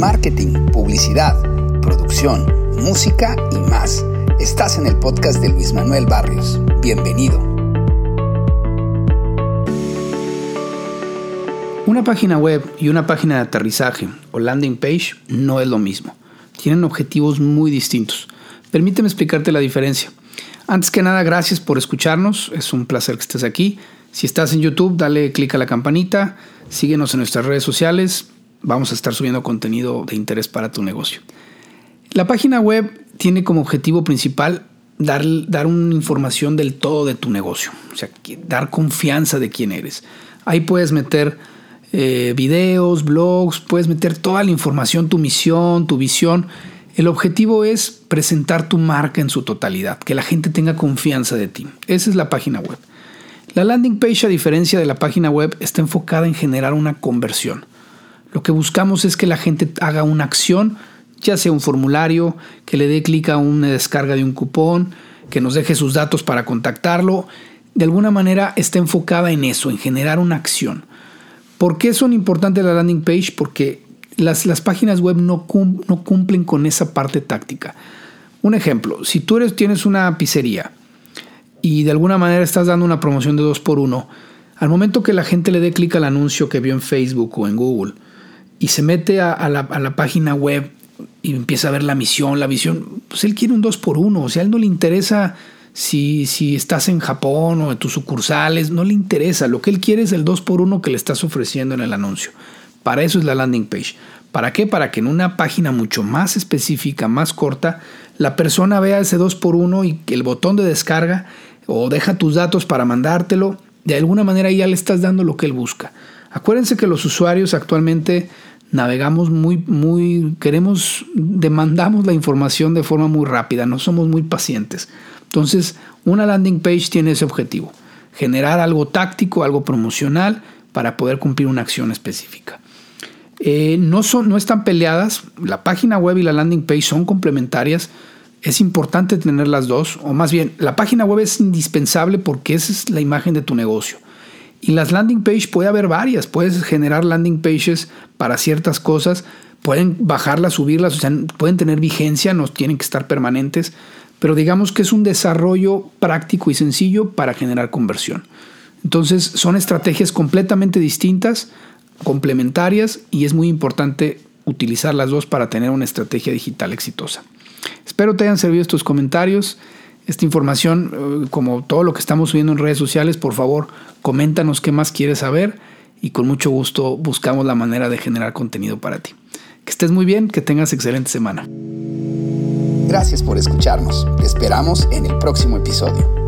marketing, publicidad, producción, música y más. Estás en el podcast de Luis Manuel Barrios. Bienvenido. Una página web y una página de aterrizaje o landing page no es lo mismo. Tienen objetivos muy distintos. Permíteme explicarte la diferencia. Antes que nada, gracias por escucharnos. Es un placer que estés aquí. Si estás en YouTube, dale clic a la campanita, síguenos en nuestras redes sociales. Vamos a estar subiendo contenido de interés para tu negocio. La página web tiene como objetivo principal dar, dar una información del todo de tu negocio, o sea, dar confianza de quién eres. Ahí puedes meter eh, videos, blogs, puedes meter toda la información, tu misión, tu visión el objetivo es presentar tu marca en su totalidad, que la gente tenga confianza de ti. Esa es la página web. La landing page, a diferencia de la página web, está enfocada en generar una conversión. Lo que buscamos es que la gente haga una acción, ya sea un formulario, que le dé clic a una descarga de un cupón, que nos deje sus datos para contactarlo. De alguna manera está enfocada en eso, en generar una acción. ¿Por qué son importantes la landing page? Porque las, páginas web no, no, cumplen con esa parte táctica. Un ejemplo, si tú eres, tienes una pizzería y de alguna manera estás dando una promoción de 2 por 1 al momento que la gente le dé clic al anuncio que vio en Facebook o en Google y se mete a, la, a, la, página web y empieza a ver la misión, la visión, pues él quiere un 2 por 1 o sea, a él no le interesa si, si estás en Japón o en tus sucursales, no le interesa, lo que él quiere es el 2 por 1 que le estás ofreciendo en el anuncio. Para eso es la landing page. ¿Para qué? Para que en una página mucho más específica, más corta, la persona vea ese 2x1 y el botón de descarga o deja tus datos para mandártelo. De alguna manera ya le estás dando lo que él busca. Acuérdense que los usuarios actualmente navegamos muy, muy, queremos, demandamos la información de forma muy rápida, no somos muy pacientes. Entonces, una landing page tiene ese objetivo, generar algo táctico, algo promocional para poder cumplir una acción específica. Eh, no, son, no están peleadas, la página web y la landing page son complementarias, es importante tener las dos, o más bien, la página web es indispensable porque esa es la imagen de tu negocio. Y las landing page puede haber varias, puedes generar landing pages para ciertas cosas, pueden bajarlas, subirlas, o sea, pueden tener vigencia, no tienen que estar permanentes, pero digamos que es un desarrollo práctico y sencillo para generar conversión. Entonces son estrategias completamente distintas, complementarias y es muy importante utilizar las dos para tener una estrategia digital exitosa. Espero te hayan servido estos comentarios. Esta información, eh, como todo lo que estamos subiendo en redes sociales, por favor, coméntanos qué más quieres saber y con mucho gusto buscamos la manera de generar contenido para ti. Que estés muy bien, que tengas excelente semana. Gracias por escucharnos. Te esperamos en el próximo episodio.